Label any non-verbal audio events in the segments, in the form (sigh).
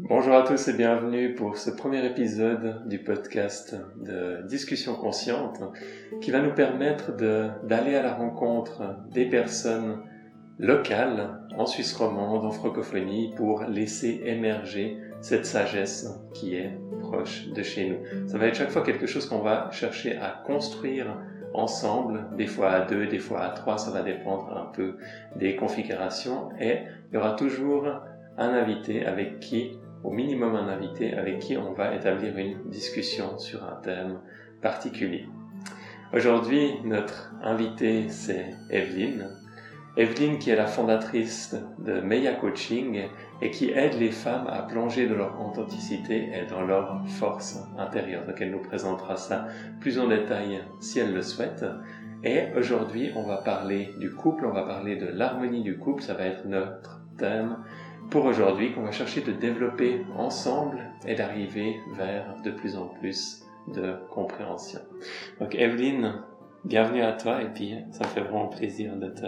Bonjour à tous et bienvenue pour ce premier épisode du podcast de Discussion consciente qui va nous permettre d'aller à la rencontre des personnes locales en Suisse romande, en francophonie, pour laisser émerger cette sagesse qui est proche de chez nous. Ça va être chaque fois quelque chose qu'on va chercher à construire ensemble, des fois à deux, des fois à trois, ça va dépendre un peu des configurations et il y aura toujours un invité avec qui au minimum un invité avec qui on va établir une discussion sur un thème particulier. Aujourd'hui, notre invité, c'est Evelyne. Evelyne qui est la fondatrice de Meia Coaching et qui aide les femmes à plonger dans leur authenticité et dans leur force intérieure. Donc elle nous présentera ça plus en détail si elle le souhaite. Et aujourd'hui, on va parler du couple, on va parler de l'harmonie du couple, ça va être notre thème pour aujourd'hui qu'on va chercher de développer ensemble et d'arriver vers de plus en plus de compréhension. Donc Evelyne, bienvenue à toi et puis ça me fait vraiment plaisir de te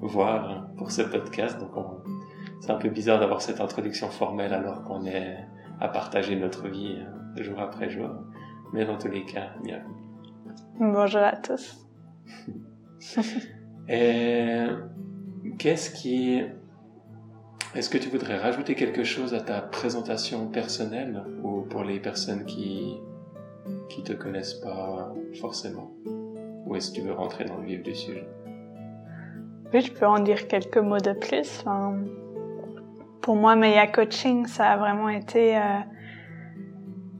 voir pour ce podcast. Donc c'est un peu bizarre d'avoir cette introduction formelle alors qu'on est à partager notre vie euh, jour après jour. Mais dans tous les cas, bienvenue. Bonjour à tous. (laughs) et qu'est-ce qui est-ce que tu voudrais rajouter quelque chose à ta présentation personnelle ou pour les personnes qui qui te connaissent pas forcément? Ou est-ce que tu veux rentrer dans le vif du sujet? Oui, je peux en dire quelques mots de plus. pour moi, Maya Coaching, ça a vraiment été euh,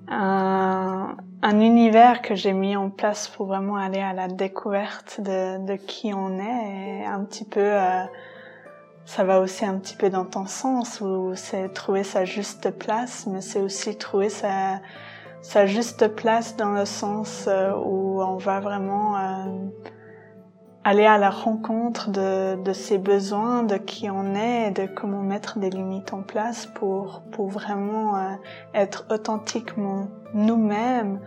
un, un, univers que j'ai mis en place pour vraiment aller à la découverte de, de qui on est et un petit peu euh, ça va aussi un petit peu dans ton sens où c'est trouver sa juste place, mais c'est aussi trouver sa, sa juste place dans le sens euh, où on va vraiment euh, aller à la rencontre de, de ses besoins, de qui on est, de comment mettre des limites en place pour, pour vraiment euh, être authentiquement nous-mêmes,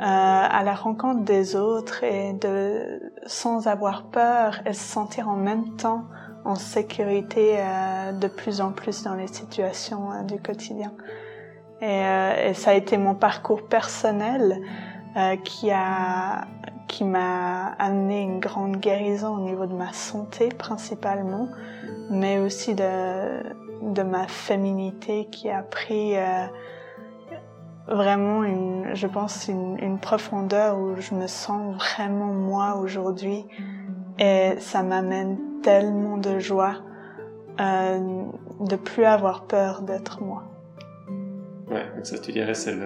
à la rencontre des autres et de sans avoir peur et se sentir en même temps en sécurité euh, de plus en plus dans les situations euh, du quotidien. Et, euh, et, ça a été mon parcours personnel qui a qui m'a amené une grande guérison au niveau de ma santé principalement, mais aussi de de ma féminité qui a pris vraiment une, je pense une profondeur où je me sens vraiment moi aujourd'hui et ça m'amène tellement de joie euh, de plus avoir peur d'être moi. Ouais, donc ça tu dirais c'est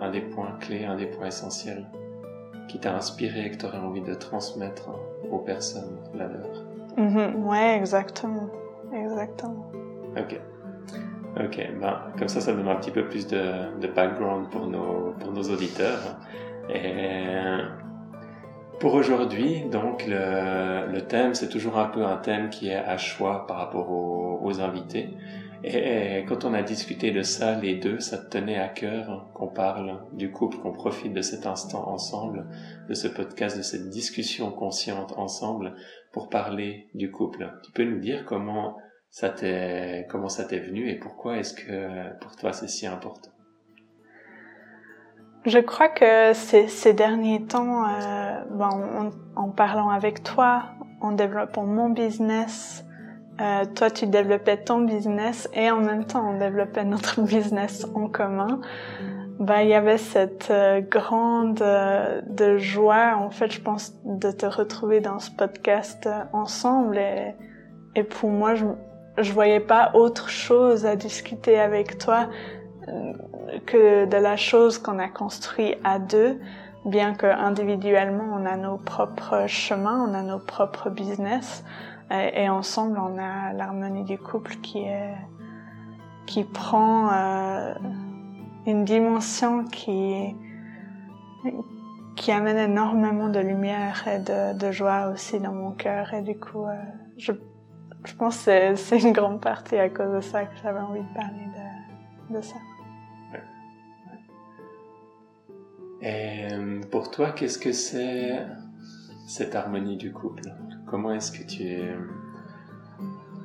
un des points clés, un des points essentiels qui t'a inspiré et que tu aurais envie de transmettre aux personnes la leur. Mm ouais, exactement. Exactement. Ok. Ok, ben, comme ça, ça donne un petit peu plus de, de background pour nos, pour nos auditeurs. Et pour aujourd'hui, donc le, le thème, c'est toujours un peu un thème qui est à choix par rapport aux, aux invités. Et, quand on a discuté de ça, les deux, ça tenait à cœur qu'on parle du couple, qu'on profite de cet instant ensemble, de ce podcast, de cette discussion consciente ensemble pour parler du couple. Tu peux nous dire comment ça t'est, comment ça t'est venu et pourquoi est-ce que pour toi c'est si important? Je crois que ces, ces derniers temps, euh, bon, en, parlant avec toi, en développant mon business, euh, toi tu développais ton business et en même temps on développait notre (laughs) business en commun. Bah, il y avait cette euh, grande euh, de joie, en fait, je pense, de te retrouver dans ce podcast euh, ensemble. Et, et pour moi, je, je voyais pas autre chose à discuter avec toi que de la chose qu'on a construit à deux, bien que individuellement on a nos propres chemins, on a nos propres business, et, ensemble on a l'harmonie du couple qui est qui prend euh, une dimension qui qui amène énormément de lumière et de, de joie aussi dans mon cœur et du coup euh, je, je pense que c'est une grande partie à cause de ça que j'avais envie de parler de, de ça. Et pour toi, qu'est-ce que c'est cette harmonie du couple? Comment est-ce que tu,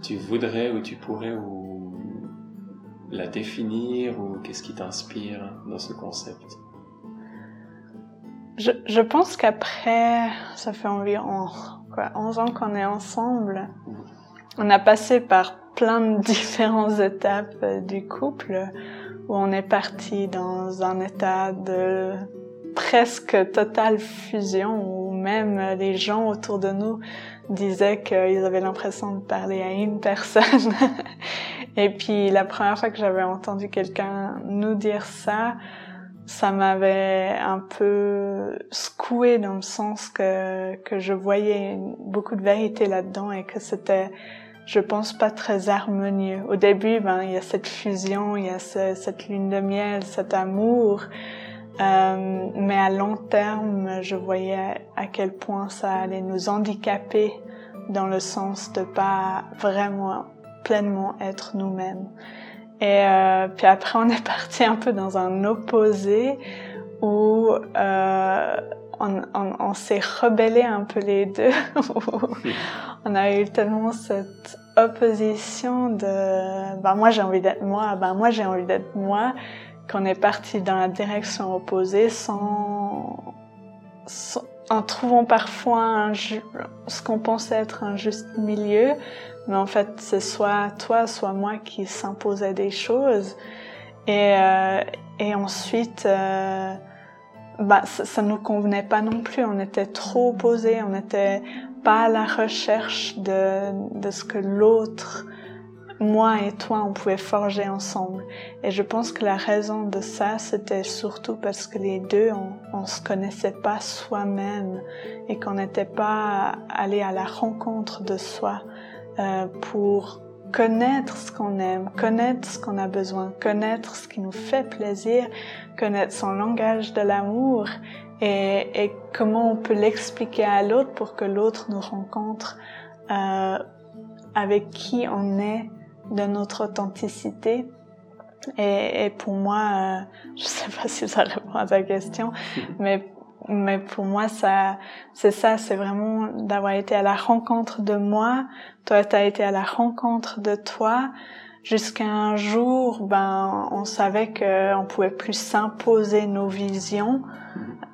tu voudrais ou tu pourrais ou la définir ou qu'est-ce qui t'inspire dans ce concept? Je, je pense qu'après, ça fait environ quoi, 11 ans qu'on est ensemble, on a passé par plein de (laughs) différentes étapes euh, du couple où on est parti dans un état de presque totale fusion où même les gens autour de nous disaient qu'ils avaient l'impression de parler à une (laughs) personne. Et puis la première fois que j'avais entendu quelqu'un nous dire ça, ça m'avait un peu secoué dans le sens que, que je voyais beaucoup de vérité là-dedans et que c'était, je pense, pas très harmonieux. Au début, ben, il y a cette fusion, il y a cette lune de miel, cet amour, euh, mais à long terme, je voyais à quel point ça allait nous handicaper dans le sens de pas vraiment pleinement être nous-mêmes. Et euh, puis après, on est (laughs) parti un peu dans un opposé où euh, on, s'est rebellé un peu les deux. (laughs) on a eu tellement cette opposition de bah moi j'ai envie d'être moi, bah moi j'ai envie d'être moi, qu'on est parti dans la direction opposée sans, en trouvant parfois ce qu'on pensait être un juste milieu, mais en fait c'est soit toi, soit moi qui s'imposait des choses, et euh, et ensuite euh, bah ça, ça nous convenait pas non plus, on était trop opposés, on n'était pas à la recherche de de ce que l'autre moi et toi, on pouvait forger ensemble. Et je pense que la raison de ça, c'était surtout parce que les deux, on, on se connaissait pas soi-même et qu'on n'était pas allé à la rencontre de soi euh, pour connaître ce qu'on aime, connaître ce qu'on a besoin, connaître ce qui nous fait plaisir, connaître son langage de l'amour et, et, comment on peut l'expliquer à l'autre pour que l'autre nous rencontre euh, avec qui on est de notre authenticité. Et, et pour moi, euh, (laughs) je sais pas si ça répond à ta question, (laughs) mais mais pour moi ça c'est ça c'est vraiment d'avoir été à la rencontre de moi toi tu as été à la rencontre de toi jusqu'à un jour ben on savait que on pouvait plus s'imposer nos visions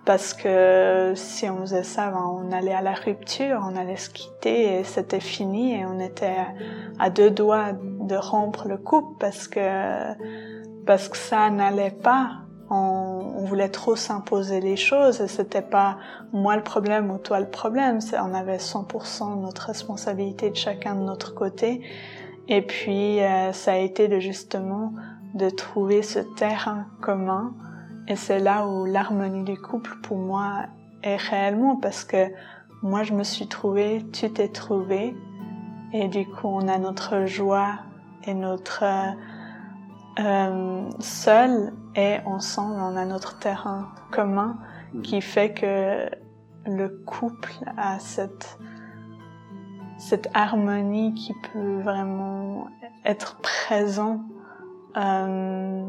parce que si on faisait ça, ben, on allait à la rupture, on allait se quitter et c'était fini et on était à deux doigts de rompre le couple parce que parce que ça n'allait pas. On, on, voulait trop s'imposer les choses et c'était pas moi le problème ou toi le problème. On avait 100% notre responsabilité de chacun de notre côté. Et puis euh, ça a été de justement de trouver ce terrain commun. Et c'est là où l'harmonie du couple, pour moi, est réellement parce que moi, je me suis trouvée, tu t'es trouvée, et du coup, on a notre joie et notre euh, seul et ensemble, on a notre terrain commun qui fait que le couple a cette cette harmonie qui peut vraiment être présent euh,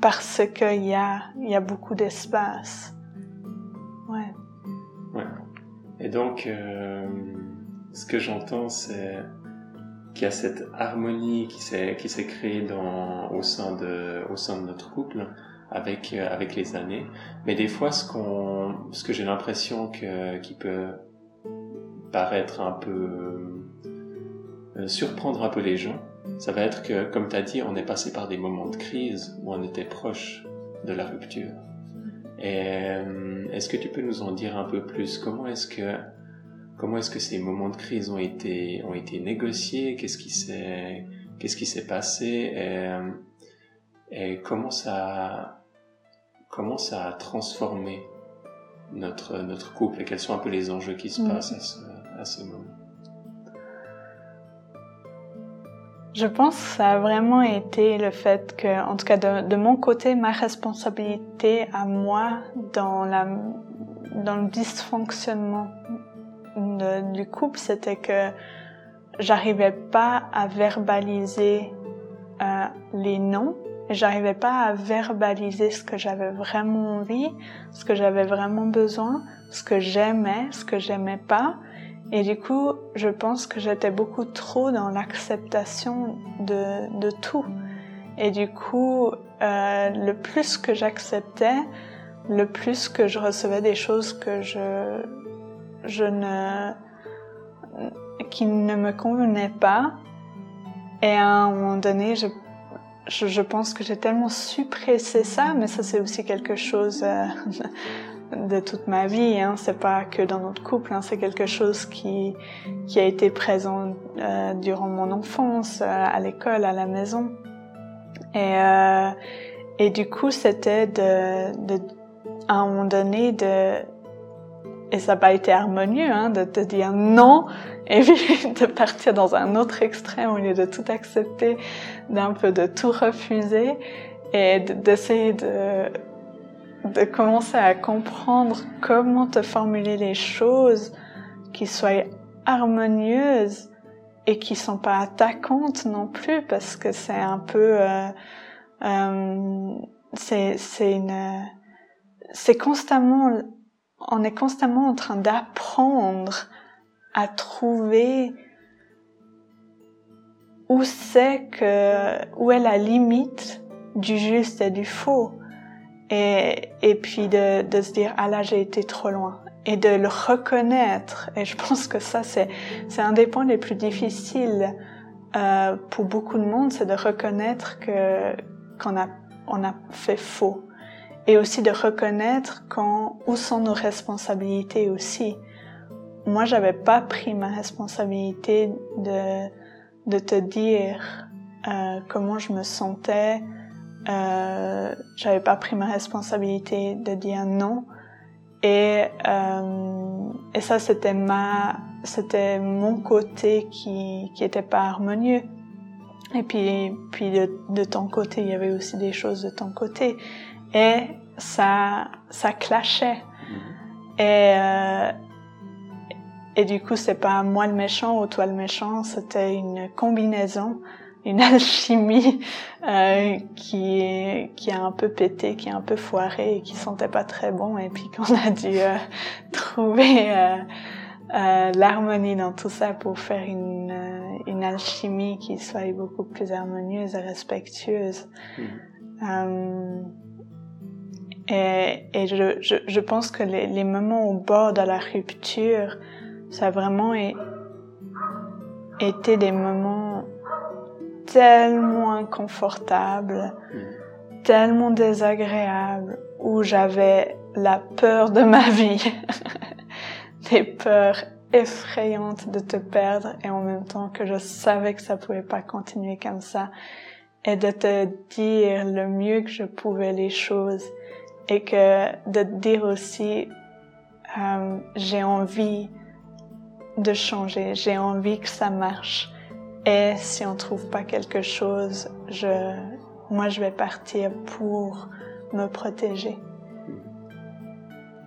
parce qu'il y a, y a beaucoup d'espace. Ouais. Ouais. Et donc, euh, ce que j'entends, c'est qu'il y a cette harmonie qui s'est qui s'est créée dans au sein de au sein de notre couple avec euh, avec les années. Mais des fois, ce qu'on ce que j'ai l'impression que qui peut paraître un peu euh, surprendre un peu les gens, ça va être que, comme tu as dit, on est passé par des moments de crise où on était proche de la rupture. Et euh, est-ce que tu peux nous en dire un peu plus? Comment est-ce que comment est-ce que ces moments de crise ont été ont été négociés? Qu'est-ce qui s'est qu'est-ce qui s'est passé? Et, euh, et, comment ça comment ça a transformé notre notre couple? Et quels sont un peu les enjeux qui se mm. passent à ce, à ce moment Je pense que ça a vraiment été le fait que, en tout cas de, mon côté, ma responsabilité à moi dans, le dysfonctionnement du couple, c'était que j'arrivais pas à verbaliser euh, les noms, j'arrivais pas à verbaliser ce que j'avais vraiment envie, ce que j'avais vraiment besoin, ce que j'aimais, ce que j'aimais pas. Et du coup, je pense que j'étais beaucoup trop dans l'acceptation de, de tout. Et du coup, euh, le plus que j'acceptais, le plus que je recevais des choses que je, je ne, qui ne me convenaient pas. Et à un moment donné, je, je, pense que j'ai tellement suppressé ça, mais ça c'est aussi quelque chose euh, de toute ma vie. Hein. C'est pas que dans notre couple, hein. c'est quelque chose qui qui a été présent euh, durant mon enfance, euh, à l'école, à la maison. Et euh, et du coup, c'était de, de à un moment donné de et ça n'a pas été harmonieux hein, de te dire non et puis (laughs) de partir dans un autre extrême au lieu de tout accepter, d'un peu de tout refuser et d'essayer de, de commencer à comprendre comment te formuler les choses qui soient harmonieuses et qui sont pas attaquantes non plus parce que c'est un peu euh, euh, c'est c'est une c'est constamment on est constamment en train d'apprendre à trouver où c'est que où est la limite du juste et du faux et et puis de de se dire ah là j'ai été trop loin et de le reconnaître et je pense que ça c'est c'est un des points les plus difficiles euh, pour beaucoup de monde c'est de reconnaître que qu'on a on a fait faux et aussi de reconnaître quand où sont nos responsabilités aussi. Moi, j'avais pas pris ma responsabilité de de te dire euh, comment je me sentais. Euh, j'avais pas pris ma responsabilité de dire non. Et euh, et ça, c'était ma c'était mon côté qui qui était pas harmonieux. Et puis puis de, de ton côté, il y avait aussi des choses de ton côté et ça, ça clashait. Mm-hmm. Et, euh, et du coup, c'est pas moi le méchant ou toi le méchant, c'était une combinaison, une (laughs) alchimie euh, qui qui a un peu pété, qui a un peu foiré et qui sentait pas très bon et puis qu'on a dû euh, (laughs) trouver euh, euh, l'harmonie dans tout ça pour faire une euh, une alchimie qui soit beaucoup plus harmonieuse et respectueuse. Mm-hmm. Et, et je, je, je, pense que les, les, moments au bord de la rupture, ça a vraiment été des moments tellement inconfortables, tellement désagréables, où j'avais la peur de ma vie, (laughs) des peurs effrayantes de te perdre et en même temps que je savais que ça pouvait pas continuer comme ça et de te dire le mieux que je pouvais les choses et que de te dire aussi euh, j'ai envie de changer, j'ai envie que ça marche. Et si on trouve pas quelque chose, je, moi je vais partir pour me protéger.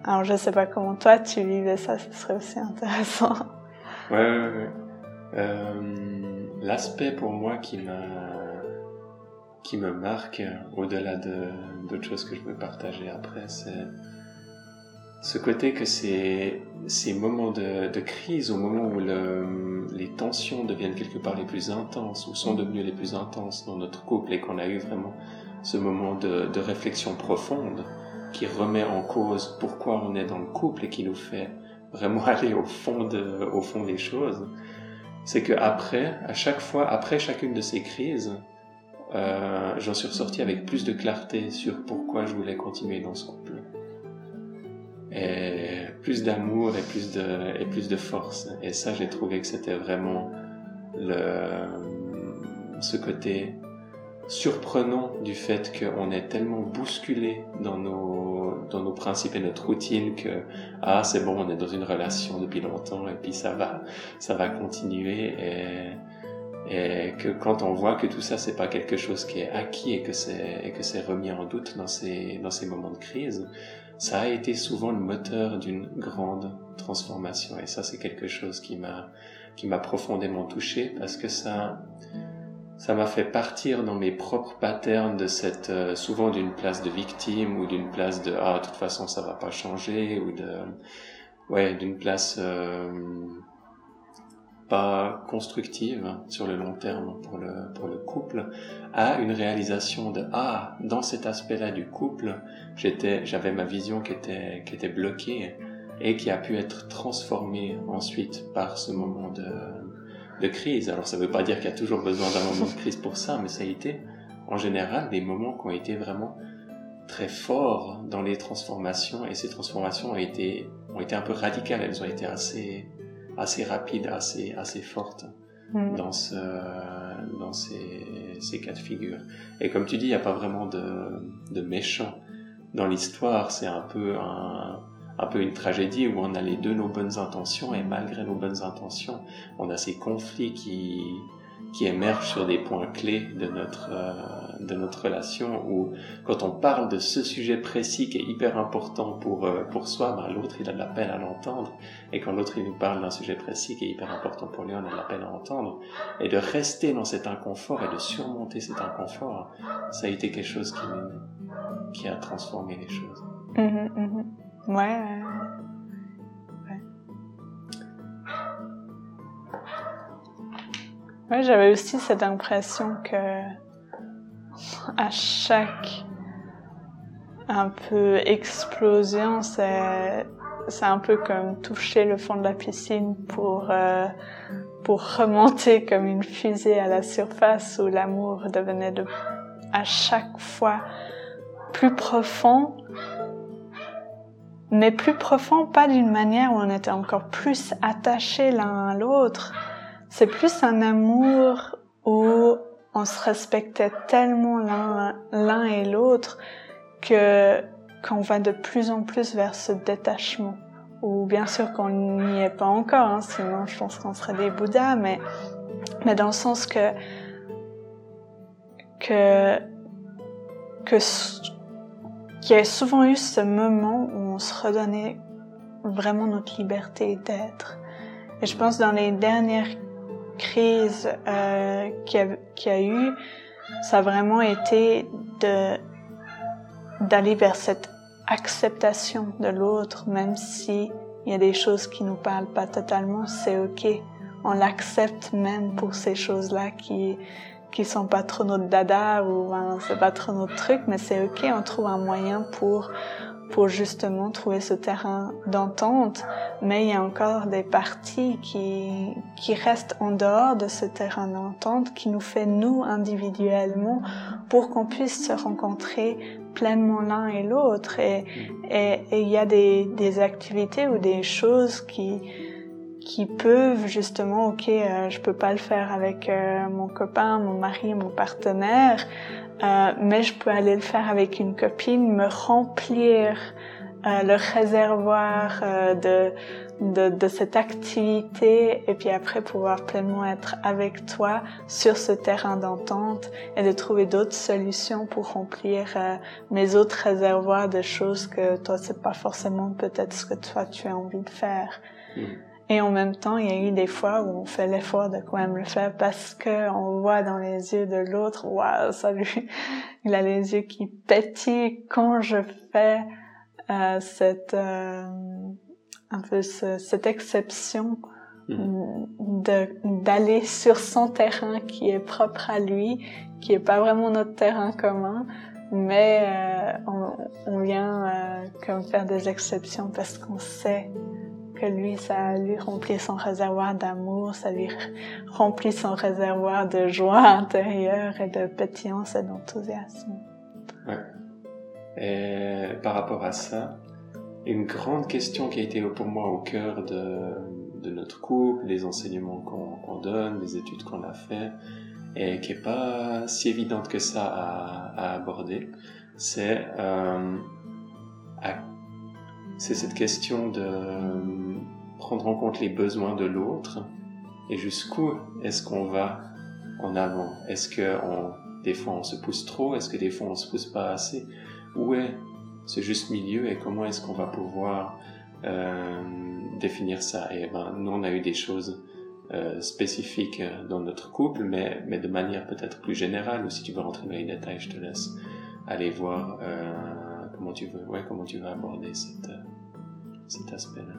Alors je sais pas comment toi tu vivais ça, ce serait aussi intéressant. Ouais, ouais, ouais. Euh, L'aspect pour moi qui me marque au-delà de d'autres choses que je veux partager après, c'est ce côté que ces, moments de, crise, au moment où le, les tensions deviennent quelque part les plus intenses, ou sont devenues les plus intenses dans notre couple, et qu'on a eu vraiment ce moment de, réflexion profonde qui remet en cause pourquoi on est dans le couple et qui nous fait vraiment (laughs) aller au fond de, au fond des choses, c'est que après, à chaque fois, après chacune de ces crises, euh, j'en suis ressorti avec plus de clarté sur pourquoi je voulais continuer dans ce couple. Et plus d'amour et plus de, et plus de force. Et ça, j'ai trouvé que c'était vraiment le, ce côté surprenant du fait qu'on est tellement bousculé dans nos, dans nos principes et notre routine que, ah, c'est bon, on est dans une relation depuis longtemps et puis ça va, ça va continuer et, et que quand on voit que tout ça c'est pas quelque chose qui est acquis et que c'est et que c'est remis en doute dans ces dans ces moments de crise ça a été souvent le moteur d'une grande transformation et ça c'est quelque chose qui m'a qui m'a profondément touché parce que ça ça m'a fait partir dans mes propres patterns de cette euh, souvent d'une place de victime ou d'une place de ah de toute façon ça va pas changer ou de ouais d'une place euh, pas constructive sur le long terme pour le, pour le couple, à une réalisation de ah dans cet aspect-là du couple j'avais ma vision qui était qui était bloquée et qui a pu être transformée ensuite par ce moment de de crise. Alors ça ne veut pas dire qu'il y a toujours besoin d'un moment de crise pour ça, mais ça a été en général des moments qui ont été vraiment très forts dans les transformations et ces transformations ont été ont été un peu radicales, elles ont été assez assez rapides, assez assez fortes mm. dans ce dans ces ces cas de figure. Et comme tu dis, il n'y a pas vraiment de de méchants dans l'histoire, c'est un peu un un peu une tragédie où on a les deux nos bonnes intentions et malgré nos bonnes intentions, on a ces conflits qui qui émergent sur des points clés de notre euh, de notre relation où quand on parle de ce sujet précis qui est hyper important pour euh, pour soi, ben, l'autre il a de la peine à l'entendre et quand l'autre il nous parle d'un sujet précis qui est hyper important pour lui, on a de la peine à entendre et de rester dans cet inconfort et de surmonter cet inconfort, ça a été quelque chose qui qui a transformé les choses. Mmh, mmh. Ouais. Ouais, j'avais aussi cette impression que à chaque un peu explosion, c'est un peu comme toucher le fond de la piscine pour euh, pour remonter comme une fusée à la surface où l'amour devenait de à chaque fois plus profond mais plus profond, pas d'une manière où on était encore plus attachés l'un à l'autre. C'est plus un amour où on se respectait tellement l'un et l'autre que qu'on va de plus en plus vers ce détachement. Ou bien sûr qu'on n'y est pas encore, hein, sinon je pense qu'on serait des Bouddhas, mais mais dans le sens que que que qu'il y a souvent eu ce moment où on se redonnait vraiment notre liberté d'être. Et je pense dans les dernières crises euh, qu'il y, a eu, ça a vraiment été de d'aller vers cette acceptation de l'autre, même si il y a des choses qui nous parlent pas totalement, c'est ok. On l'accepte même pour ces choses-là qui qui sont pas trop notre dada ou ben, c'est pas trop notre truc, mais c'est ok, on trouve un moyen pour pour justement trouver ce terrain d'entente, mais il y a encore des parties qui, qui restent en dehors de ce terrain d'entente, qui nous fait nous individuellement pour qu'on puisse se rencontrer pleinement l'un et l'autre. Et il y a des, des activités ou des choses qui, qui peuvent justement, ok, euh, je peux pas le faire avec euh, mon copain, mon mari, mon partenaire, euh, mais je peux aller le faire avec une copine, me remplir euh, le réservoir de, de, de cette activité et puis après pouvoir pleinement être avec toi sur ce terrain d'entente et de trouver d'autres solutions pour remplir mes autres réservoirs de choses que toi c'est pas forcément peut-être ce que toi tu as envie de faire. Mm. Et en même temps, il y a eu des fois où on fait l'effort de quand même le faire parce que on voit dans les yeux de l'autre, waouh, ça lui, (laughs) il a les yeux qui pétillent quand je fais euh, cette euh, un peu cette exception mmh. de d'aller sur son terrain qui est propre à lui, qui est pas vraiment notre terrain commun, mais euh, on, on, vient euh, comme faire des exceptions parce qu'on sait que lui, ça lui remplit son réservoir d'amour, ça lui remplit son réservoir de joie intérieure et de pétillance et d'enthousiasme. Ouais. Et par rapport à ça, une grande question qui a été pour moi au cœur de, notre couple, des enseignements qu'on donne, des études qu'on a fait, et qui est pas si évidente que ça à, à aborder, c'est euh, c'est cette question de prendre en compte les besoins de l'autre et jusqu'où est-ce qu'on va en avant? Est-ce que des fois on se pousse trop? Est-ce que des fois on se pousse pas assez? Où est ce juste milieu et comment est-ce qu'on va pouvoir euh, définir ça? Et ben, nous on a eu des choses euh, spécifiques dans notre couple, mais, mais de manière peut-être plus générale. Ou si tu veux rentrer dans les détails, je te laisse aller voir euh, comment tu veux, ouais, comment tu veux aborder cette, cet aspect-là.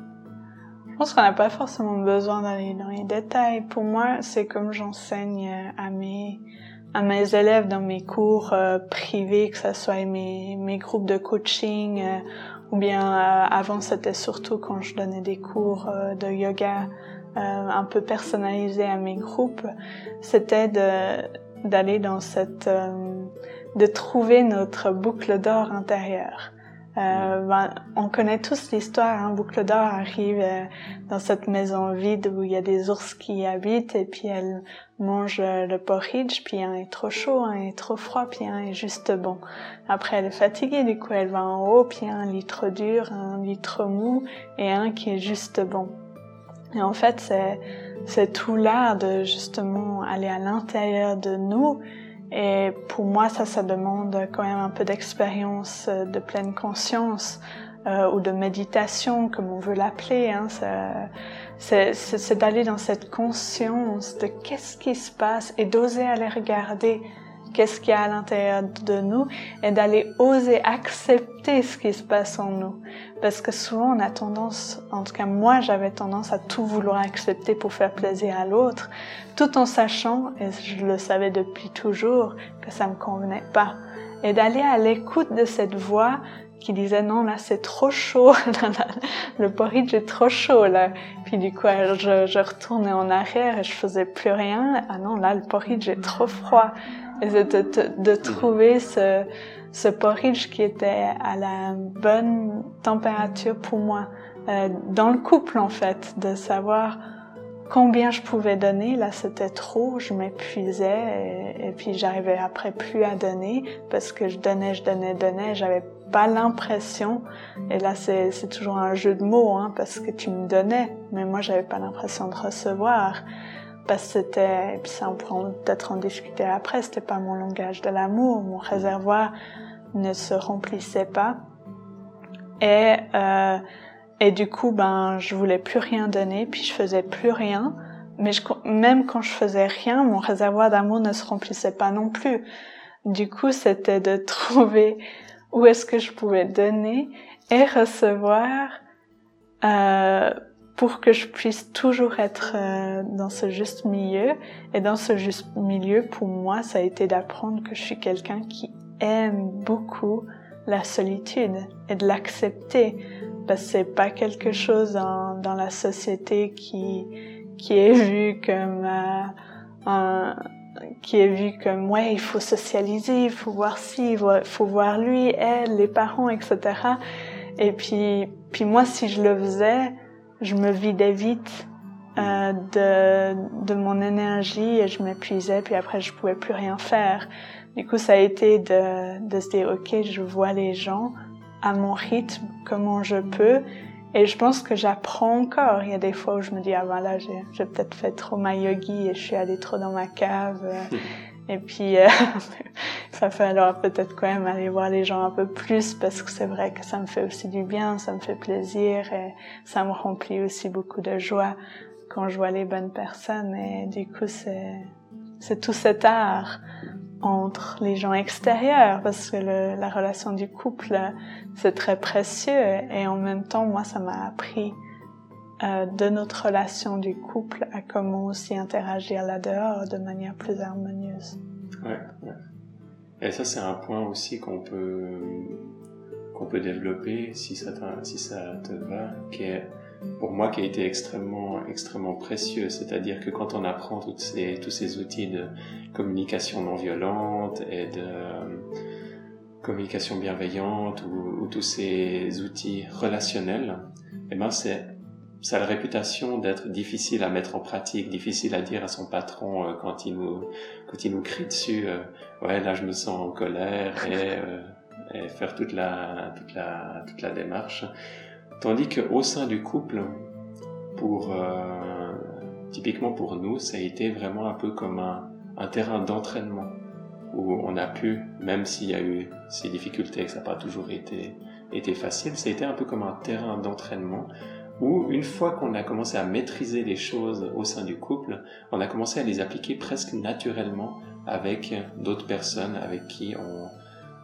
pense qu'on n'a pas forcément besoin d'aller dans les détails. Pour moi, c'est comme j'enseigne à mes à mes élèves dans mes cours euh, privés, que ce soit mes, mes groupes de coaching, euh, ou bien euh, avant c'était surtout quand je donnais des cours de yoga un peu personnalisés à mes groupes, c'était d'aller dans cette de trouver notre boucle d'or intérieure. Euh, ben, on connaît tous l'histoire. Hein. Boucle d'or arrive euh, dans cette maison vide où il y a des ours qui y habitent et puis elle mange euh, le porridge, puis un est trop chaud, un est trop froid, puis un est juste bon. Après elle est fatiguée, du coup elle va en haut, puis un litre dur, un litre mou et un qui est juste bon. Et en fait c'est c'est tout l'art de justement aller à l'intérieur de nous et pour moi, ça, ça demande quand même un peu d'expérience euh, de pleine conscience euh, ou de méditation, comme on veut l'appeler. Hein. C'est d'aller dans cette conscience de qu'est-ce qui se passe et d'oser aller regarder qu'est-ce qu'il y a à l'intérieur de nous et d'aller oser accepter ce qui se passe en nous. Parce que souvent on a tendance, en tout cas moi j'avais tendance à tout vouloir accepter pour faire plaisir à l'autre, tout en sachant, et je le savais depuis toujours, que ça me convenait pas. Et d'aller à l'écoute de cette voix qui disait non là c'est trop chaud, (laughs) le porridge est trop chaud là. Puis du coup je, je retournais en arrière et je faisais plus rien. Ah non là le porridge est trop froid et de, de, trouver ce, ce porridge qui était à la bonne température pour moi euh, dans le couple en fait, de savoir combien je pouvais donner. Là, c'était trop, je m'épuisais et, puis j'arrivais après plus à donner parce que je donnais, je donnais, donnais. J'avais pas l'impression. Et là, c'est toujours un jeu de mots hein, parce que tu me donnais, mais moi, j'avais pas l'impression de recevoir parce que c'était, et puis ça on pourra peut-être en discuter après, c'était pas mon langage de l'amour, mon réservoir ne se remplissait pas. Et, euh, et du coup, ben, je voulais plus rien donner, puis je faisais plus rien. Mais je, même quand je faisais rien, mon réservoir d'amour ne se remplissait pas non plus. Du coup, c'était de (laughs) trouver où est-ce que je pouvais donner et recevoir euh, pour que je puisse toujours être euh, dans ce juste milieu. Et dans ce juste milieu, pour moi, ça a été d'apprendre que je suis quelqu'un qui aime beaucoup la solitude et de l'accepter parce que c'est pas quelque chose dans, dans, la société qui qui est vu comme euh, un, qui est vu comme ouais il faut socialiser il faut voir ci il faut voir lui elle les parents etc et puis puis moi si je le faisais je me vidais vite euh, de, de mon énergie et je m'épuisais, puis après je pouvais plus rien faire. Du coup, ça a été de, de se dire, ok, je vois les gens à mon rythme, comment je peux, et je pense que j'apprends encore. Il y a des fois où je me dis, ah ben là, j'ai peut-être fait trop ma yogi et je suis allée trop dans ma cave. (laughs) Et puis, euh, (laughs) ça fait alors peut-être quand même aller voir les gens un peu plus parce que c'est vrai que ça me fait aussi du bien, ça me fait plaisir et ça me remplit aussi beaucoup de joie quand je vois les bonnes personnes. Et du coup, c'est, tout cet art entre les gens extérieurs parce que la relation du couple, c'est très précieux et en même temps, moi, ça m'a appris euh, de notre relation du couple à comment aussi interagir là-dehors de manière plus harmonieuse. Ouais, ouais. Et ça, c'est un point aussi qu'on peut, qu'on peut développer si ça, si ça te va, qui est, pour moi, qui a été extrêmement, extrêmement précieux. C'est-à-dire que quand on apprend toutes ces, tous ces outils de communication non violente et de euh, communication bienveillante ou, ou, tous ces outils relationnels, eh ben, c'est ça a la réputation d'être difficile à mettre en pratique, difficile à dire à son patron euh, quand il nous quand il nous crie dessus. Euh, ouais, là je me sens en colère et, euh, et, faire toute la toute la toute la démarche. Tandis que au sein du couple, pour typiquement pour nous, ça a été vraiment un peu comme un, un terrain d'entraînement où on a pu, même s'il y a eu ces difficultés, que ça n'a pas toujours été été facile, ça a été un peu comme un terrain d'entraînement où une fois qu'on a commencé à maîtriser les choses au sein du couple, on a commencé à les appliquer presque naturellement avec d'autres personnes avec qui on,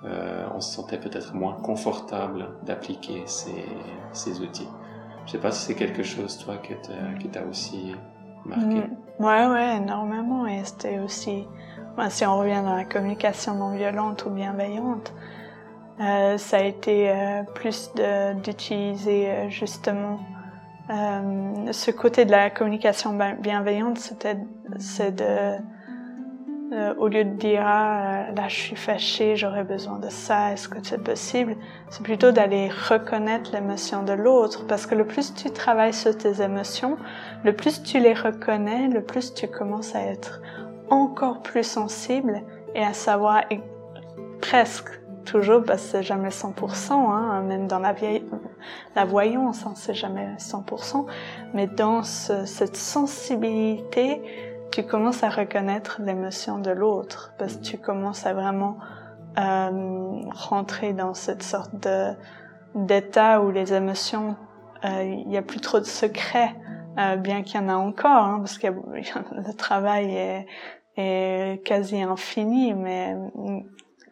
euh, se sentait peut-être moins confortable d'appliquer ces, outils. Je sais pas si c'est quelque chose, toi, qui t'a aussi marqué. Mm. Ouais, ouais, énormément. Et c'était aussi, si on revient dans la communication non violente ou bienveillante, euh, ça a été euh, plus d'utiliser justement euh, ce côté de la communication bienveillante, c'était c'est de euh, au lieu de dire ah, là je suis fâchée, j'aurais besoin de ça, est-ce que c'est possible, c'est plutôt d'aller reconnaître l'émotion de l'autre parce que le plus tu travailles sur tes émotions, le plus tu les reconnais, le plus tu commences à être encore plus sensible et à savoir presque toujours que c'est jamais 100%, hein, même dans la, vieille, la voyance, hein, c'est jamais 100%, mais dans cette sensibilité, tu commences à reconnaître l'émotion de l'autre, parce que tu commences à vraiment euh, rentrer dans cette sorte de d'état où les émotions, euh, il n'y a plus trop de secrets, euh, bien qu'il y en a encore, hein, parce que (laughs) le travail est, est quasi infini, mais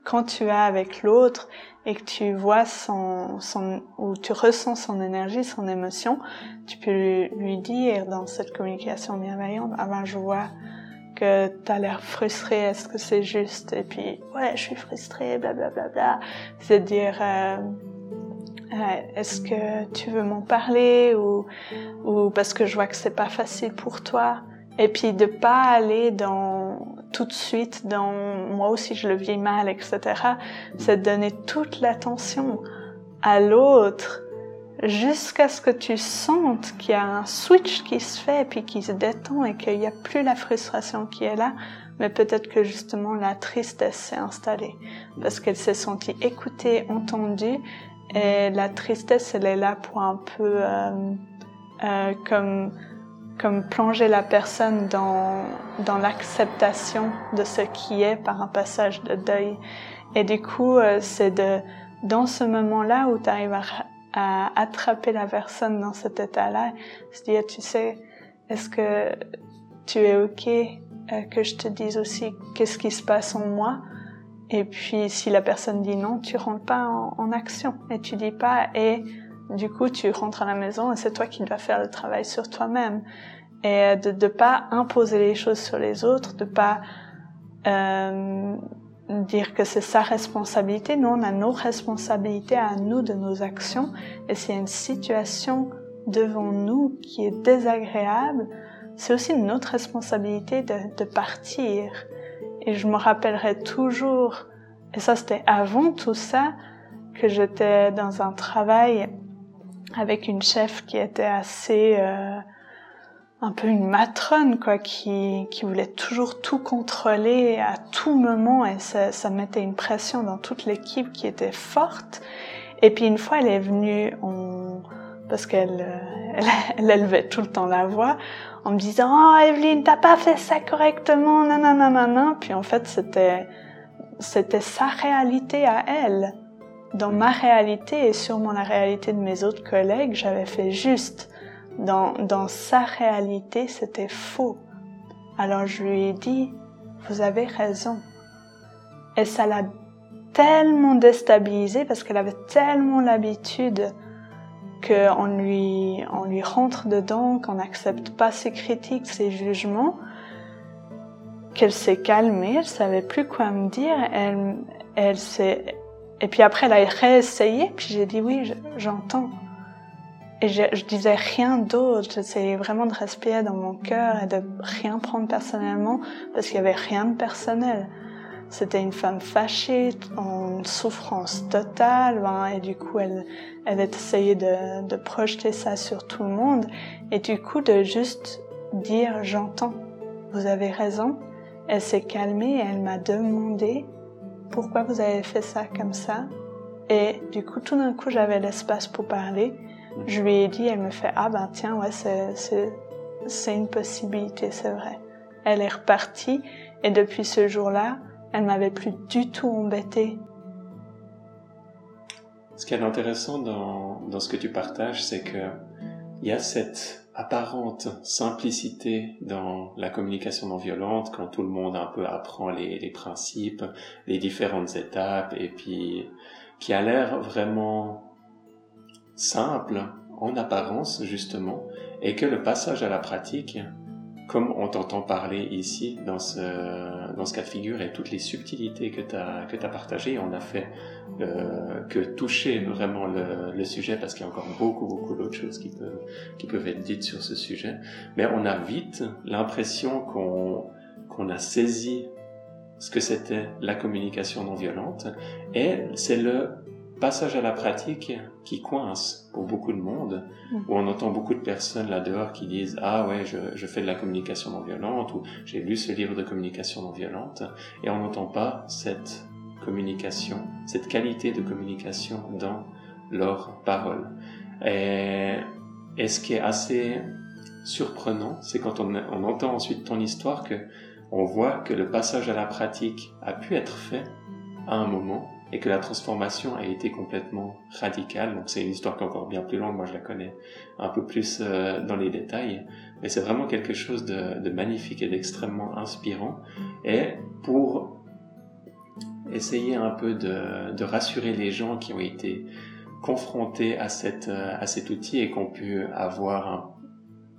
quand tu es avec l'autre et que tu vois son, son, ou tu ressens son énergie, son émotion, tu peux lui, dire dans cette communication bienveillante, ah ben je vois que tu as l'air frustré, est-ce que c'est juste Et puis, ouais, je suis frustré, blablabla. Bla, bla. C'est dire, euh, euh, est-ce que tu veux m'en parler ou, ou parce que je vois que c'est pas facile pour toi et puis de pas aller dans tout de suite dans moi aussi je le vis mal, etc. C'est de donner toute l'attention à l'autre jusqu'à ce que tu sentes qu'il y a un switch qui se fait puis qui se détend et qu'il n'y a plus la frustration qui est là, mais peut-être que justement la tristesse s'est installée parce qu'elle s'est sentie écoutée, entendue et la tristesse elle est là pour un peu euh, euh, comme comme plonger la personne dans, dans l'acceptation de ce qui est par un passage de deuil. Et du coup, euh, c'est de, dans ce moment-là où tu arrives à, à, attraper la personne dans cet état-là, se dire, tu sais, est-ce que tu es OK euh, que je te dise aussi qu'est-ce qui se passe en moi? Et puis, si la personne dit non, tu rentres pas en, en action et tu dis pas, et du coup, tu rentres à la maison et c'est toi qui dois faire le travail sur toi-même. Et de ne pas imposer les choses sur les autres, de pas euh, dire que c'est sa responsabilité. Nous, on a nos responsabilités à nous de nos actions. Et s'il y a une situation devant nous qui est désagréable, c'est aussi notre responsabilité de, de partir. Et je me rappellerai toujours, et ça c'était avant tout ça, que j'étais dans un travail avec une chef qui était assez euh, un peu une matrone quoi qui, qui voulait toujours tout contrôler à tout moment et ça, ça mettait une pression dans toute l'équipe qui était forte. Et puis une fois elle est venue on parce qu'elle euh, (laughs) elle, élevait tout le temps la voix en me disant oh Evelyne t'as pas fait ça correctement nanana puis en fait c'était c'était sa réalité à elle dans ma réalité et sûrement la réalité de mes autres collègues, j'avais fait juste. Dans, dans sa réalité, c'était faux. Alors je lui ai dit, vous avez raison. Et ça l'a tellement déstabilisée parce qu'elle avait tellement l'habitude qu'on lui, on lui rentre dedans, qu'on n'accepte pas ses critiques, ses jugements, qu'elle s'est calmée, elle savait plus quoi me dire, elle, elle s'est et puis après, elle a réessayé, puis j'ai dit oui, j'entends. Et je, je, disais rien d'autre. J'essayais vraiment de respirer dans mon cœur et de rien prendre personnellement parce qu'il y avait rien de personnel. C'était une femme fâchée, en souffrance totale, hein, et du coup, elle, elle essayé de, de projeter ça sur tout le monde. Et du coup, de juste dire j'entends, vous avez raison. Elle s'est calmée elle m'a demandé pourquoi vous avez fait ça comme ça Et du coup, tout d'un coup, j'avais l'espace pour parler. Je lui ai dit, elle me fait, ah ben tiens, ouais, c'est une possibilité, c'est vrai. Elle est repartie et depuis ce jour-là, elle m'avait plus du tout embêtée. Ce qui est intéressant dans, dans ce que tu partages, c'est que il y a cette apparente simplicité dans la communication non violente quand tout le monde un peu apprend les, principes, les différentes étapes et puis qui a l'air vraiment simple en apparence justement, et que le passage à la pratique, comme on t'entend parler ici dans ce, dans ce cas de figure et toutes les subtilités que tu as, as partagées, on a fait euh, que toucher vraiment le, le sujet parce qu'il y a encore beaucoup, beaucoup d'autres choses qui peuvent, qui peuvent être dites sur ce sujet. Mais on a vite l'impression qu'on qu'on a saisi ce que c'était la communication non violente et c'est le passage à la pratique qui coince pour beaucoup de monde, mm. où on entend beaucoup de personnes là-dehors qui disent Ah ouais, je, je, fais de la communication non violente, ou j'ai lu ce livre de communication non violente, et on n'entend pas cette communication, cette qualité de communication dans leurs paroles. Et, et ce qui est assez surprenant, c'est quand on, on entend ensuite ton histoire que on voit que le passage à la pratique a pu être fait à un moment et que la transformation a été complètement radicale. Donc c'est une histoire qui est encore bien plus longue, moi je la connais un peu plus euh, dans les détails, mais c'est vraiment quelque chose de, magnifique et d'extrêmement inspirant. Et pour essayer un peu de, rassurer les gens qui ont été confrontés à, euh, cet outil et qui ont pu avoir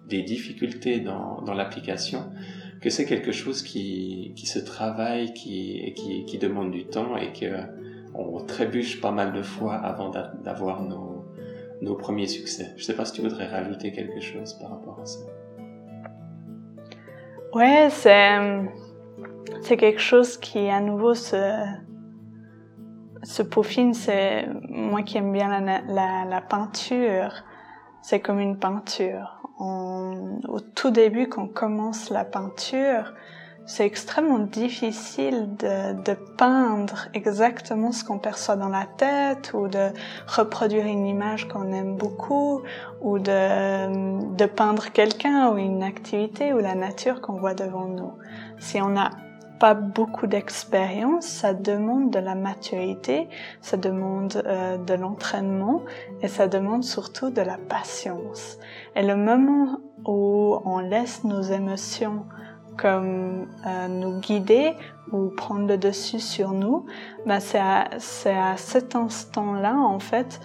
des difficultés dans, l'application, que c'est quelque chose qui, se travaille, qui demande du temps et que on trébuche pas mal de fois avant d'avoir nos, premiers succès. Je sais pas si tu voudrais rajouter quelque chose par rapport à ça. Ouais, c'est quelque chose qui à nouveau se se peaufine. C'est moi qui aime bien la, peinture. C'est comme une peinture. Au tout début, quand on commence la peinture, c'est extrêmement difficile de, peindre exactement ce qu'on perçoit dans la tête ou de reproduire une image qu'on aime beaucoup ou de, de peindre quelqu'un ou une activité ou la nature qu'on voit devant nous. Si on n'a pas beaucoup d'expérience, ça demande de la maturité, ça demande euh, de l'entraînement et ça demande surtout de la patience. Et le moment où on laisse nos émotions comme euh, nous guider ou prendre le dessus sur nous, ben c'est à, à cet instant-là en fait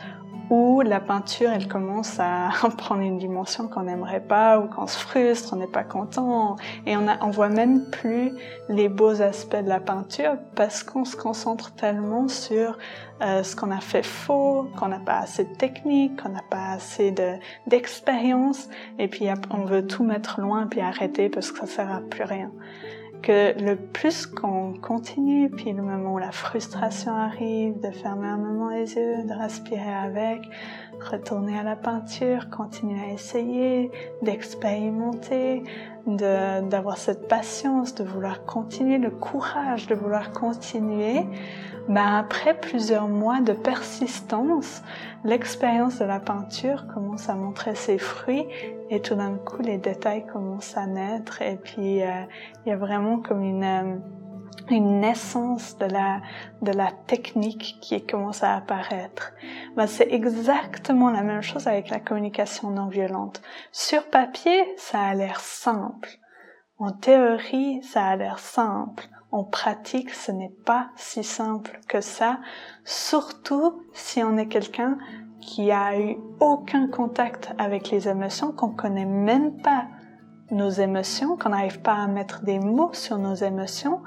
où la peinture elle commence à (laughs) prendre une dimension qu'on n'aimerait pas ou qu'on se frustre, on n'est pas content. Et on, a, on voit même plus les beaux aspects de la peinture parce qu'on se concentre tellement sur euh, ce qu'on a fait faux, qu'on n'a pas assez de technique, qu'on n'a pas assez de d'expérience. Et puis on veut tout mettre loin puis arrêter parce que ça sert à plus rien que le plus qu'on continue, puis le moment où la frustration arrive, de fermer un moment les yeux, de respirer avec, retourner à la peinture, continuer à essayer, d'expérimenter, d'avoir cette patience, de vouloir continuer, le courage de vouloir continuer, ben après plusieurs mois de persistance, l'expérience de la peinture commence à montrer ses fruits et tout d'un coup les détails commencent à naître et puis euh, il y a vraiment comme une euh, une naissance de la de la technique qui commence à apparaître. Ben, c'est exactement la même chose avec la communication non violente. Sur papier, ça a l'air simple. En théorie, ça a l'air simple en pratique, ce n'est pas si simple que ça, surtout si on est quelqu'un qui a eu aucun contact avec les émotions, qu'on connaît même pas nos émotions, qu'on n'arrive pas à mettre des mots sur nos émotions,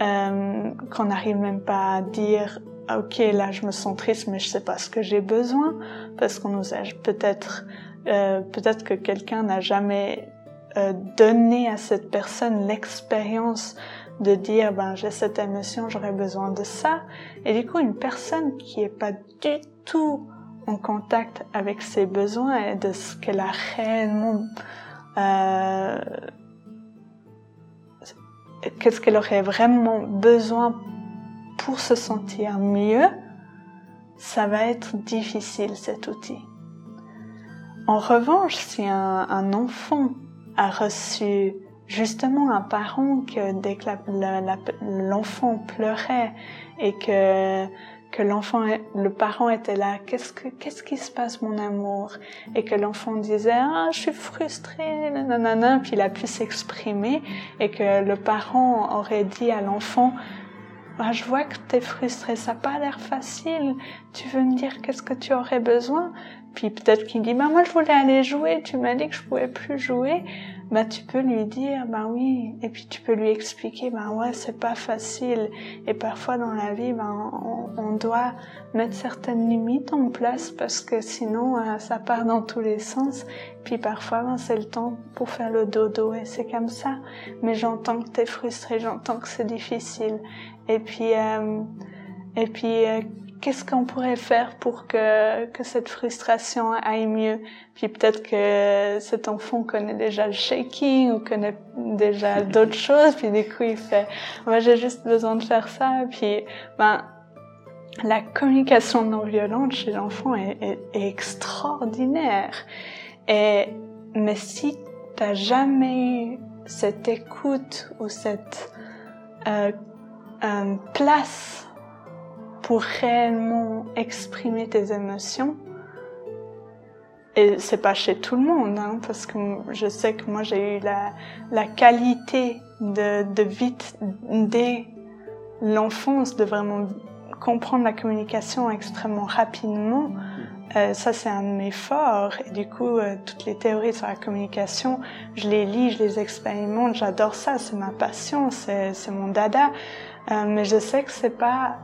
euh, qu'on n'arrive même pas à dire ok là je me sens triste mais je sais pas ce que j'ai besoin parce qu'on nous a peut-être euh, peut-être que quelqu'un n'a jamais euh, donné à cette personne l'expérience de dire ben j'ai cette émotion, j'aurais besoin de ça. Et du coup, une personne qui est pas du tout en contact avec ses besoins et de ce qu'elle a réellement, euh, qu'est-ce qu'elle aurait vraiment besoin pour se sentir mieux, ça va être difficile cet outil. En revanche, si un, un enfant a reçu justement un parent que dès que l'enfant pleurait et que que l'enfant le parent était là qu'est-ce que qu'est-ce qui se passe mon amour? Et que l'enfant disait ah je suis frustré nanana puis il a pu s'exprimer et que le parent aurait dit à l'enfant ah, je vois que tu es frustré, ça n'a pas l'air facile, tu veux me dire qu'est-ce que tu aurais besoin? Puis peut-être qu'il dit, bah moi je voulais aller jouer, tu m'as dit que je pouvais plus jouer bah tu peux lui dire bah oui et puis tu peux lui expliquer bah ouais c'est pas facile. Et parfois dans la vie ben on, doit mettre certaines limites en place parce que sinon euh, ça part dans tous les sens. Puis parfois ben, c'est le temps pour faire le dodo et c'est comme ça. Mais j'entends que t'es frustré j'entends que c'est difficile. Et puis euh, et puis euh, qu'est-ce qu'on pourrait faire pour que, que cette frustration aille mieux? Puis peut-être que cet enfant connaît déjà le shaking ou connaît déjà (laughs) d'autres choses, puis du coup il fait moi j'ai juste besoin de faire ça, puis ben la communication non violente chez l'enfant est, est, est, extraordinaire. Et mais si t'as jamais eu cette écoute ou cette euh, euh, place pour réellement exprimer tes émotions. Et c'est pas chez tout le monde, hein, parce que je sais que moi j'ai eu la, la qualité de, de vite dès l'enfance de vraiment comprendre la communication extrêmement rapidement. Euh, ça, c'est un de mes forts. Et du coup, euh, toutes les théories sur la communication, je les lis, je les expérimente. J'adore ça. C'est ma passion. C'est mon dada. Euh, mais je sais que c'est pas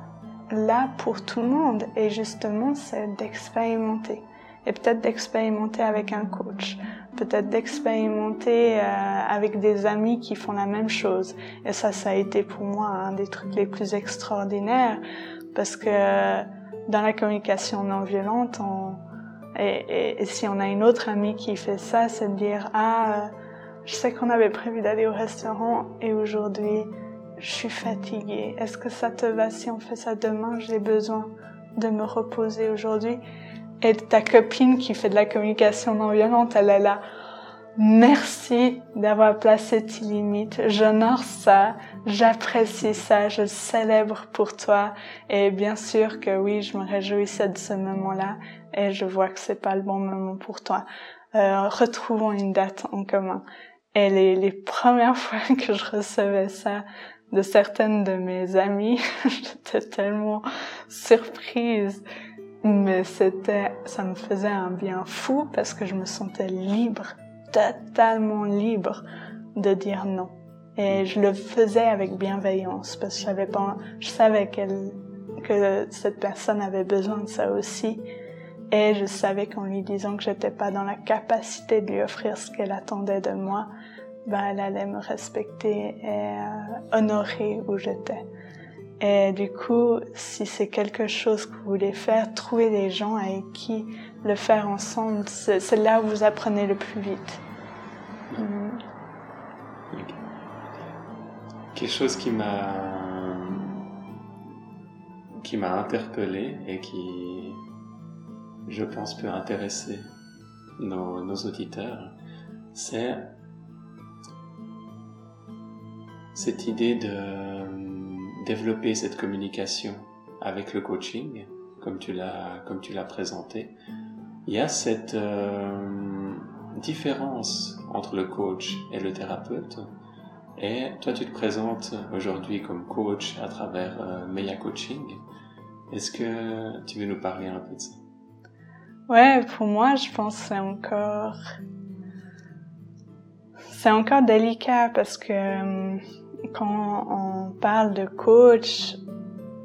là pour tout le monde. Et justement, c'est d'expérimenter. Et peut-être d'expérimenter avec un coach, peut-être d'expérimenter euh, avec des amis qui font la même chose. Et ça, ça a été pour moi un des trucs les plus extraordinaires parce que dans la communication non violente, et, si on a une autre amie qui fait ça, c'est de dire ah, je sais qu'on avait prévu d'aller au restaurant et aujourd'hui je suis fatiguée. Est-ce que ça te va si on fait ça demain? J'ai besoin de me reposer aujourd'hui. Et ta copine qui fait de la communication non violente, elle est là. Merci d'avoir placé tes limites. J'honore ça, j'apprécie ça, je célèbre pour toi. Et bien sûr que oui, je me réjouissais de ce moment-là et je vois que c'est pas le bon moment pour toi. Euh, retrouvons une date en commun. Et les, les premières (laughs) fois que je recevais ça, de certaines de mes amies. (laughs) J'étais tellement surprise. Mais c'était, ça me faisait un bien fou parce que je me sentais libre, totalement libre de dire non. Et je le faisais avec bienveillance parce que je savais que cette personne avait besoin de ça aussi. Et je savais qu'en lui disant que j'étais pas dans la capacité de lui offrir ce qu'elle attendait de moi, ben, elle allait me respecter et euh, honorer où j'étais. Et du coup, si c'est quelque chose que vous voulez faire, trouvez des gens avec qui le faire ensemble. C'est là où vous apprenez le plus vite. Mm. Quelque chose qui m'a qui m'a interpellé et qui, je pense, peut intéresser nos, nos auditeurs, c'est cette idée de euh, développer cette communication avec le coaching, comme tu l'as comme tu l'as présenté, il y a cette euh, différence entre le coach et le thérapeute. Et toi, tu te présentes aujourd'hui comme coach à travers euh, Meia Coaching. Est-ce que tu veux nous parler un peu de ça? Ouais, pour moi, je pense que c'est encore c'est encore délicat parce que quand on parle de coach,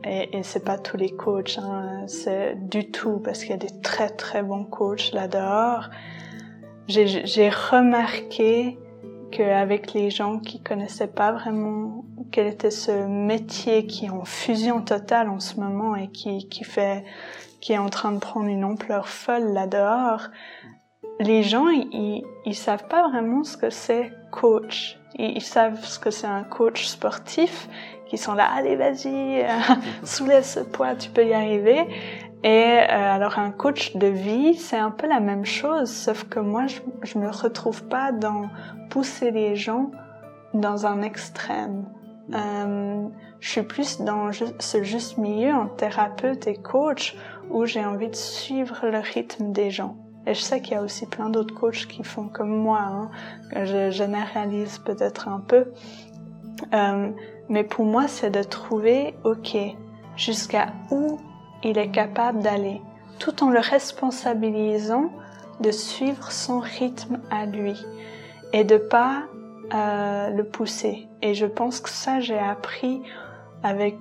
et, et c'est pas tous les coachs, hein, c'est du tout parce qu'il y a des très très bons coachs là dehors. J'ai remarqué qu'avec les gens qui connaissaient pas vraiment quel était ce métier qui est en fusion totale en ce moment et qui, fait, qui est en train de prendre une ampleur folle là dehors, les gens ils, ils savent pas vraiment ce que c'est coach ils, savent ce que c'est un coach sportif, qui sont là, allez vas-y, euh, (laughs) soulève ce poids, tu peux y arriver. Et euh, alors un coach de vie, c'est un peu la même chose, sauf que moi, je, je me retrouve pas dans pousser les gens dans un extrême. Euh, je suis plus dans ce juste milieu en thérapeute et coach où j'ai envie de suivre le rythme des gens. Et je sais qu'il y a aussi plein d'autres coachs qui font comme moi. Hein. Je généralise peut-être un peu. Euh, Mais pour moi, c'est de trouver, ok, jusqu'à où il est capable d'aller, tout en le responsabilisant de suivre son rythme à lui et de pas euh, le pousser. Et je pense que ça, j'ai appris avec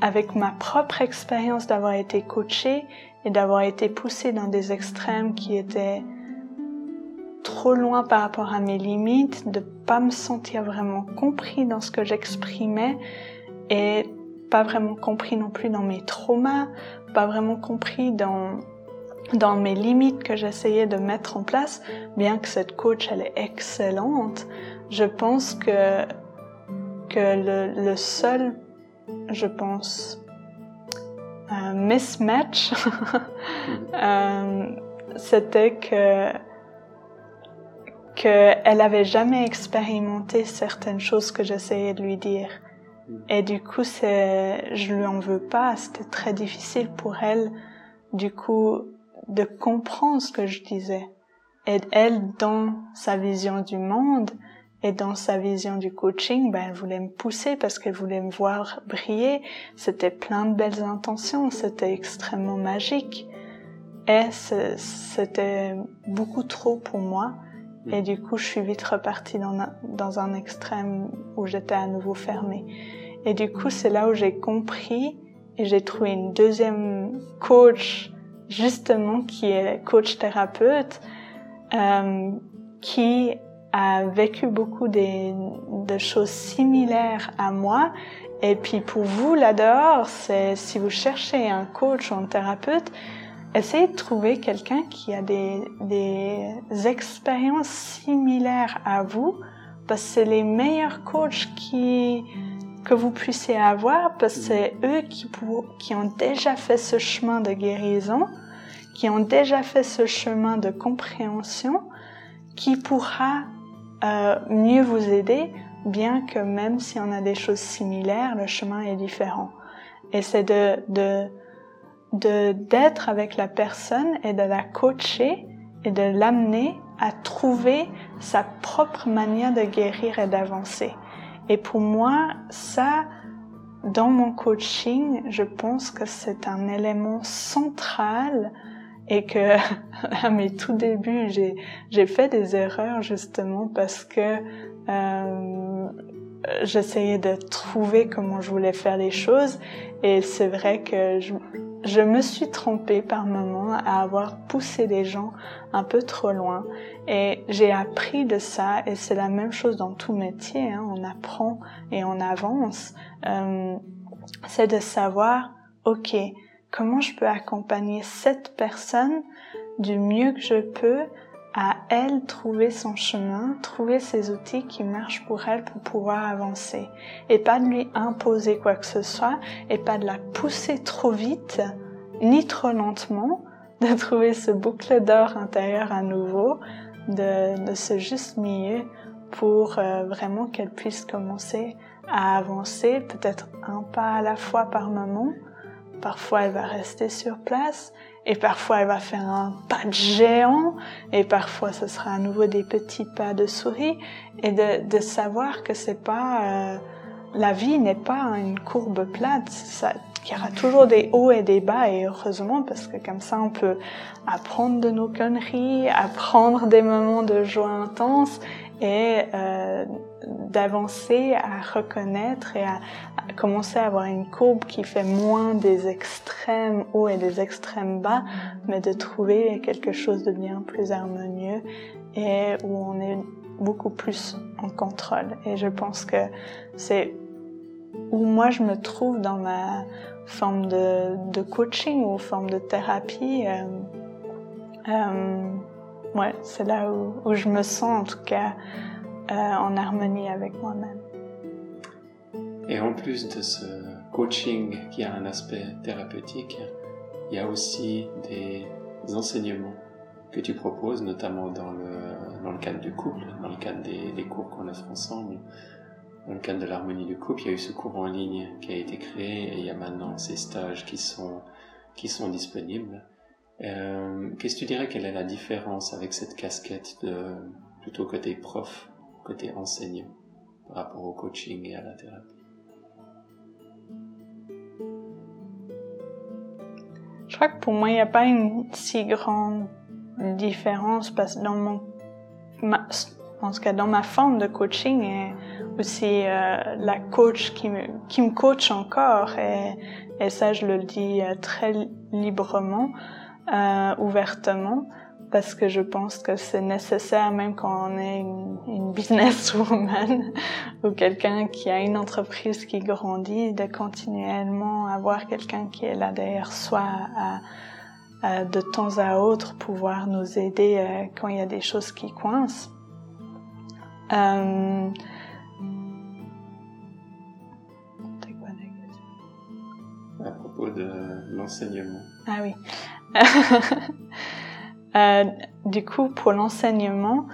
avec ma propre expérience d'avoir été coachée et d'avoir été poussée dans des extrêmes qui étaient trop loin par rapport à mes limites, de pas me sentir vraiment compris dans ce que j'exprimais et pas vraiment compris non plus dans mes traumas, pas vraiment compris dans dans mes limites que j'essayais de mettre en place, bien que cette coach elle est excellente, je pense que que le, le seul, je pense, un mismatch, (laughs) euh, c'était que qu'elle avait jamais expérimenté certaines choses que j'essayais de lui dire. Et du coup, c'est, je lui en veux pas. C'était très difficile pour elle, du coup, de comprendre ce que je disais. Et elle, dans sa vision du monde et dans sa vision du coaching, ben, elle voulait me pousser parce qu'elle voulait me voir briller. C'était plein de belles intentions. C'était extrêmement magique. Et c'était beaucoup trop pour moi. Et du coup, je suis vite repartie dans un, dans un extrême où j'étais à nouveau fermée. Et du coup, c'est là où j'ai compris et j'ai trouvé une deuxième coach, justement, qui est coach thérapeute, euh, qui a vécu beaucoup des, de choses similaires à moi. Et puis pour vous là-dehors, c'est si vous cherchez un coach ou un thérapeute, essayez de trouver quelqu'un qui a des, des expériences similaires à vous, parce que c'est les meilleurs coachs qui, que vous puissiez avoir, parce que c'est eux qui, qui ont déjà fait ce chemin de guérison, qui ont déjà fait ce chemin de compréhension, qui pourra euh, mieux vous aider, bien que même si on a des choses similaires, le chemin est différent. Et c'est de, de de d'être avec la personne et de la coacher et de l'amener à trouver sa propre manière de guérir et d'avancer. Et pour moi, ça, dans mon coaching, je pense que c'est un élément central et que (laughs) à mes tout débuts, j'ai, j'ai fait des erreurs justement parce que euh, j'essayais de trouver comment je voulais faire les choses. Et c'est vrai que je, je me suis trompée par moments à avoir poussé les gens un peu trop loin. Et j'ai appris de ça et c'est la même chose dans tout métier, hein, on apprend et on avance. Euh, c'est de savoir, ok, comment je peux accompagner cette personne du mieux que je peux à elle trouver son chemin, trouver ses outils qui marchent pour elle pour pouvoir avancer. Et pas de lui imposer quoi que ce soit, et pas de la pousser trop vite, ni trop lentement, (laughs) de trouver ce boucle d'or intérieur à nouveau, de, de ce juste milieu pour euh, vraiment qu'elle puisse commencer à avancer, peut-être un pas à la fois par moment. Parfois elle va rester sur place et parfois elle va faire un pas de géant et parfois ce sera à nouveau des petits pas de souris. Et de, savoir que c'est pas euh, la vie n'est pas une courbe plate il y aura toujours des hauts et des bas et heureusement parce que comme ça on peut apprendre de nos conneries apprendre des moments de joie intense et euh, d'avancer à reconnaître et à, commencer à avoir une courbe qui fait moins des extrêmes hauts et des extrêmes bas, mais de trouver quelque chose de bien plus harmonieux et où on est beaucoup plus en contrôle. Et je pense que c'est où moi je me trouve dans ma forme de, coaching ou forme de thérapie. Euh, euh, ouais, c'est là où, je me sens en tout cas euh, en harmonie avec moi-même. Et en plus de ce coaching qui a un aspect thérapeutique, il y a aussi des enseignements que tu proposes, notamment dans le, dans le cadre du couple, dans le cadre des, des cours qu'on offre ensemble. Dans le cadre de l'harmonie du couple, il y a eu ce cours en ligne qui a été créé et il y a maintenant ces stages qui sont, qui sont disponibles. Euh, qu'est-ce que tu dirais? Quelle est la différence avec cette casquette de plutôt côté prof, côté enseignant par rapport au coaching et à la thérapie? Je crois que pour moi, il n'y a pas une si grande différence parce que dans mon, ma, en tout cas dans ma forme de coaching et aussi euh, la coach qui me, qui me coach encore et, et ça je le dis euh, très librement, euh, ouvertement parce que je pense que c'est nécessaire même quand on est une, une businesswoman (laughs) ou quelqu'un qui a une entreprise qui grandit de continuellement avoir quelqu'un qui est là derrière soi à, à, de temps à autre pouvoir nous aider euh, quand il y a des choses qui coincent. Euh, à propos de l'enseignement. Ah oui. (laughs) Euh, du coup, pour l'enseignement,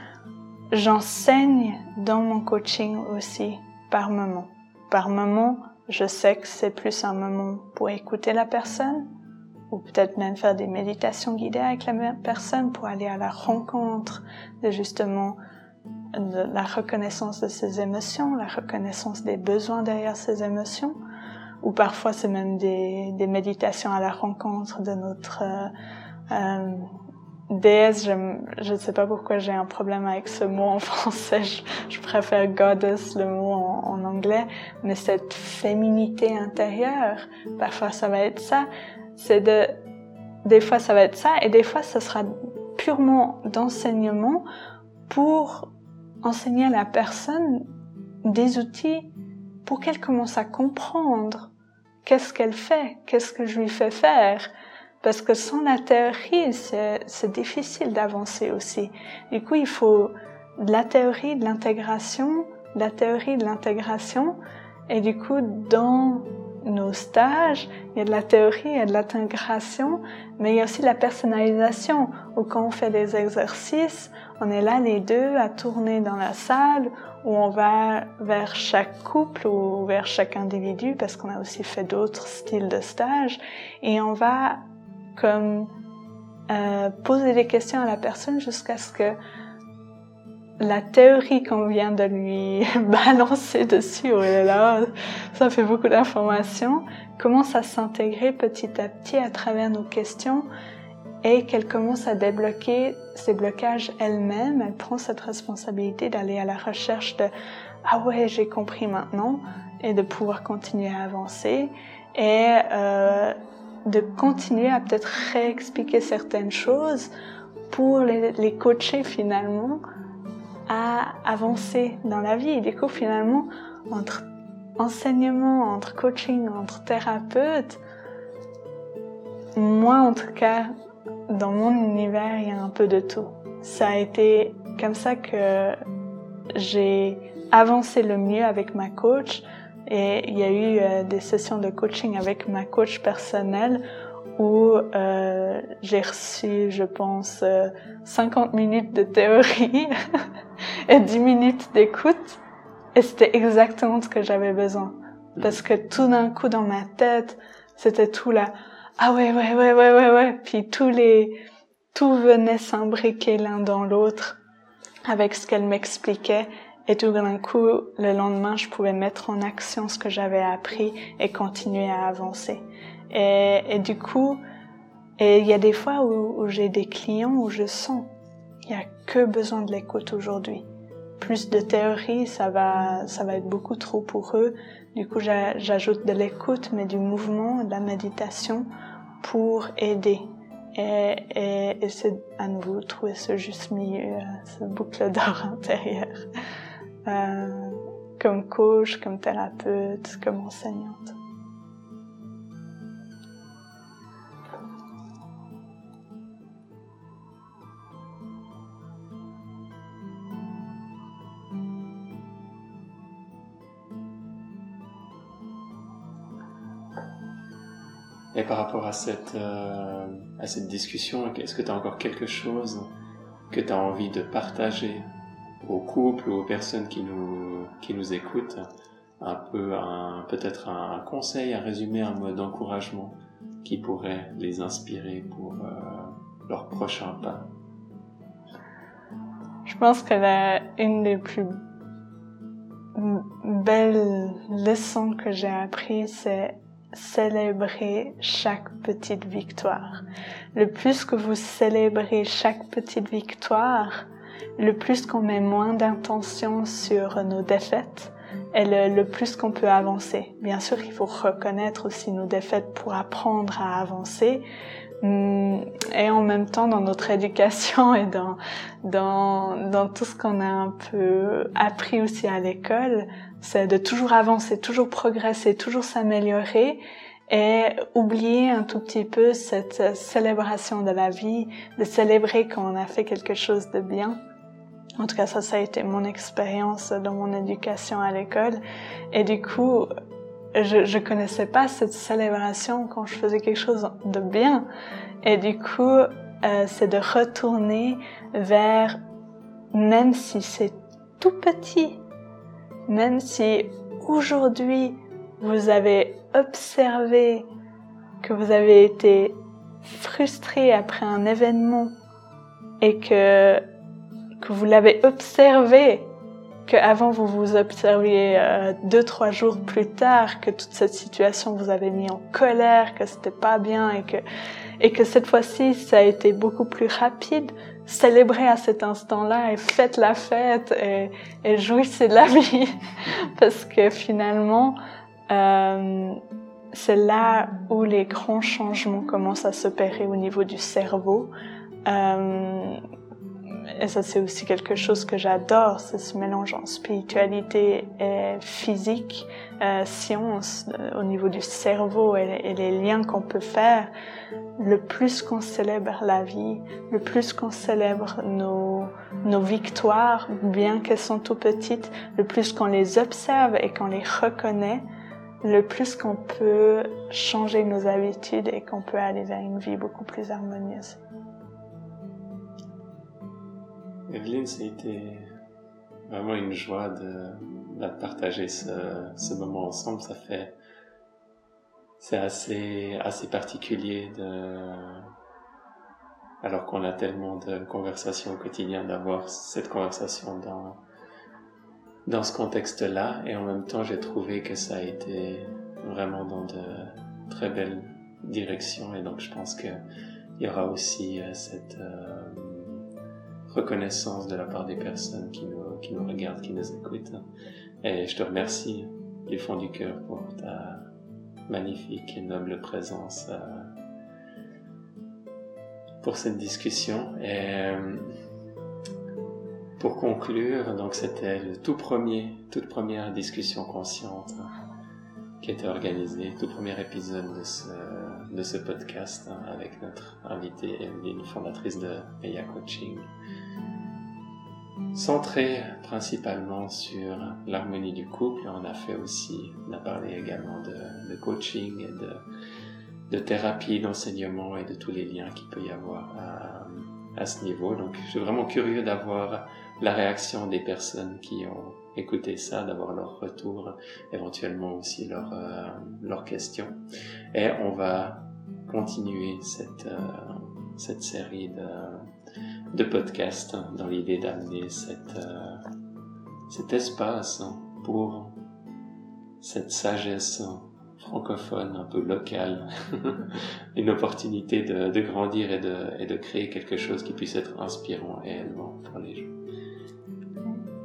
j'enseigne dans mon coaching aussi par moment. Par moment, je sais que c'est plus un moment pour écouter la personne, ou peut-être même faire des méditations guidées avec la personne pour aller à la rencontre de justement la reconnaissance de ses émotions, la reconnaissance des besoins derrière ses émotions, ou parfois c'est même des, méditations à la rencontre de notre euh, euh, déesse, je ne sais pas pourquoi j'ai un problème avec ce mot en (laughs) français, je, préfère goddess, le mot en, en, anglais, mais cette féminité intérieure, parfois ça va être ça, c'est de, des fois ça va être ça, et des fois ça sera purement d'enseignement pour enseigner à la personne des outils pour qu'elle commence à comprendre qu'est-ce qu'elle fait, qu'est-ce que je lui fais faire, parce que sans la théorie, c'est difficile d'avancer aussi. Du coup, il faut de la théorie, de l'intégration, de la théorie, de l'intégration. Et du coup, dans nos stages, il y a de la théorie, il y a de l'intégration, mais il y a aussi la personnalisation, où quand on fait des exercices, on est là les deux à tourner dans la salle, où on va vers chaque couple ou vers chaque individu, parce qu'on a aussi fait d'autres styles de stage, et on va comme euh, poser des questions à la personne jusqu'à ce que la théorie qu'on vient de lui (laughs) balancer dessus, oh là ça fait beaucoup d'informations, commence à s'intégrer petit à petit à travers nos questions et qu'elle commence à débloquer ses blocages elle-même, elle prend cette responsabilité d'aller à la recherche de ah ouais j'ai compris maintenant et de pouvoir continuer à avancer et euh, de continuer à peut-être réexpliquer certaines choses pour les, les, coacher finalement à avancer dans la vie. Et du coup, finalement, entre enseignement, entre coaching, entre thérapeute, moi en tout cas, dans mon univers, il y a un peu de tout. Ça a été comme ça que j'ai avancé le mieux avec ma coach, et il y a eu euh, des sessions de coaching avec ma coach personnelle où euh, j'ai reçu, je pense, 50 euh, minutes de théorie (laughs) et 10 minutes d'écoute. Et c'était exactement ce que j'avais besoin. Parce que tout d'un coup, dans ma tête, c'était tout là. Ah ouais, ouais, ouais, ouais, ouais, ouais. Puis tous les, tout venait s'imbriquer l'un dans l'autre avec ce qu'elle m'expliquait. Et tout d'un coup, le lendemain, je pouvais mettre en action ce que j'avais appris et continuer à avancer. Et, et du coup, et il y a des fois où, où j'ai des clients où je sens il y a que besoin de l'écoute aujourd'hui. Plus de théorie, ça va, ça va être beaucoup trop pour eux. Du coup, j'ajoute de l'écoute, mais du mouvement, de la méditation pour aider. Et, et, et c'est à nouveau trouver ce juste milieu, ce boucle d'or (laughs) intérieur. Euh, comme coach, comme thérapeute, comme enseignante. Par rapport à cette, euh, à cette discussion, est-ce que tu as encore quelque chose que tu as envie de partager aux couples ou aux personnes qui nous, qui nous écoutent? Un peu un, peut-être un, conseil, un résumé, un mot d'encouragement qui pourrait les inspirer pour euh, leur prochain pas? Je pense que la, des plus belles leçons que j'ai apprises, c'est célébrer chaque petite victoire. Le plus que vous célébrez chaque petite victoire, le plus qu'on met moins d'intention sur nos défaites et le, plus qu'on peut avancer. Bien sûr qu'il faut reconnaître aussi nos défaites pour apprendre à avancer, hum, et en même temps dans notre (laughs) éducation et dans dans dans tout ce qu'on a un peu appris aussi à l'école, c'est de toujours avancer, toujours progresser, toujours s'améliorer et oublier un tout petit peu cette célébration de la vie, de célébrer quand on a fait quelque chose de bien. En tout cas, ça, ça a été mon expérience dans mon éducation à l'école. Et du coup, je, je connaissais pas cette célébration quand je faisais quelque chose de bien. Et du coup, euh, c'est de retourner vers, même si c'est tout petit, même si aujourd'hui vous avez observé que vous avez été frustré après un événement et que, que vous l'avez observé, qu'avant vous vous observiez euh, deux, trois jours plus tard, que toute cette situation vous avait mis en colère, que c'était pas bien et que, et que cette fois-ci ça a été beaucoup plus rapide, célébrez à cet instant-là et faites la fête et, jouissez de la (laughs) vie parce que finalement euh, c'est là où les grands changements commencent à s'opérer au niveau du cerveau. Euh, et ça c'est aussi quelque chose que j'adore, c'est ce mélange en spiritualité et physique, euh, science, euh, au niveau du cerveau et, les liens qu'on peut faire. Le plus qu'on célèbre la vie, le plus qu'on célèbre nos, nos victoires, bien qu'elles sont tout petites, le plus qu'on les observe et qu'on les reconnaît, le plus qu'on peut changer nos habitudes et qu'on peut aller vers une vie beaucoup plus harmonieuse. Evelyne, ça a été vraiment une joie de, partager ce, moment ensemble. Ça fait, c'est assez, assez particulier de, alors qu'on a tellement de conversations au quotidien, d'avoir cette conversation dans, dans ce contexte-là. Et en même temps, j'ai trouvé que ça a été vraiment dans de très belles directions. Et donc, je pense qu'il y aura aussi euh, cette, euh, reconnaissance de la part des personnes qui nous, qui nous regardent, qui nous écoutent. Et je te remercie du fond du cœur pour ta magnifique et noble présence euh, pour cette discussion. Et euh, pour conclure, donc c'était le tout premier, toute première discussion consciente qui était organisée, tout premier épisode de ce, de ce podcast avec notre invitée Evelyne, fondatrice de Eya Coaching centré principalement sur l'harmonie du couple. On a fait aussi, on a parlé également de, coaching et de, thérapie, d'enseignement et de tous les liens qu'il peut y avoir à, ce niveau. Donc, je suis vraiment curieux d'avoir la réaction des personnes qui ont écouté ça, d'avoir leur retour, éventuellement aussi leurs leur questions. Et on va continuer cette, euh, cette série de de podcast dans l'idée d'amener euh, cet espace pour cette sagesse francophone un peu locale, (laughs) une opportunité de, de grandir et de, et de, créer quelque chose qui puisse être inspirant et pour les gens.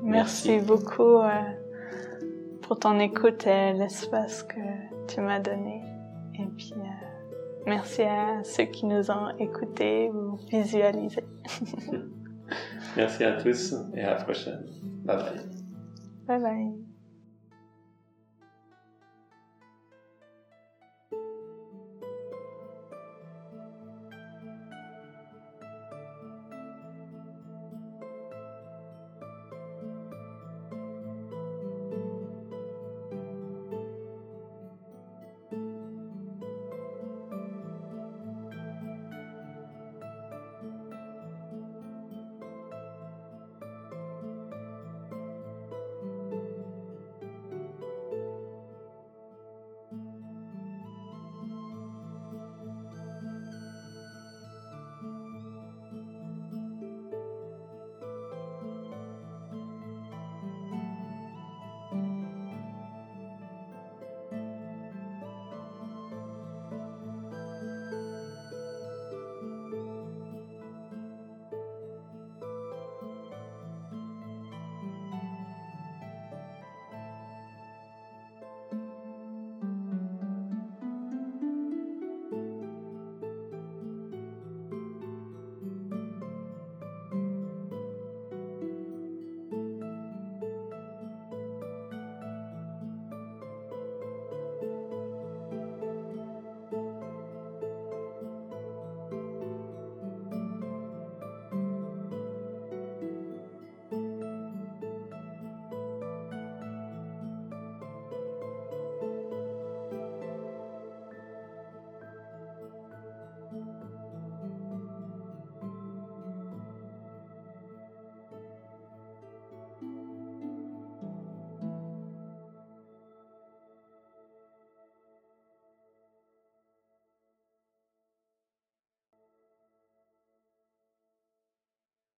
Merci, beaucoup euh, pour ton écoute et l'espace que tu m'as donné. Et puis, euh, Merci à ceux qui nous ont écoutés ou visualisés. (laughs) Merci à tous et à la prochaine. Bye bye. Bye bye.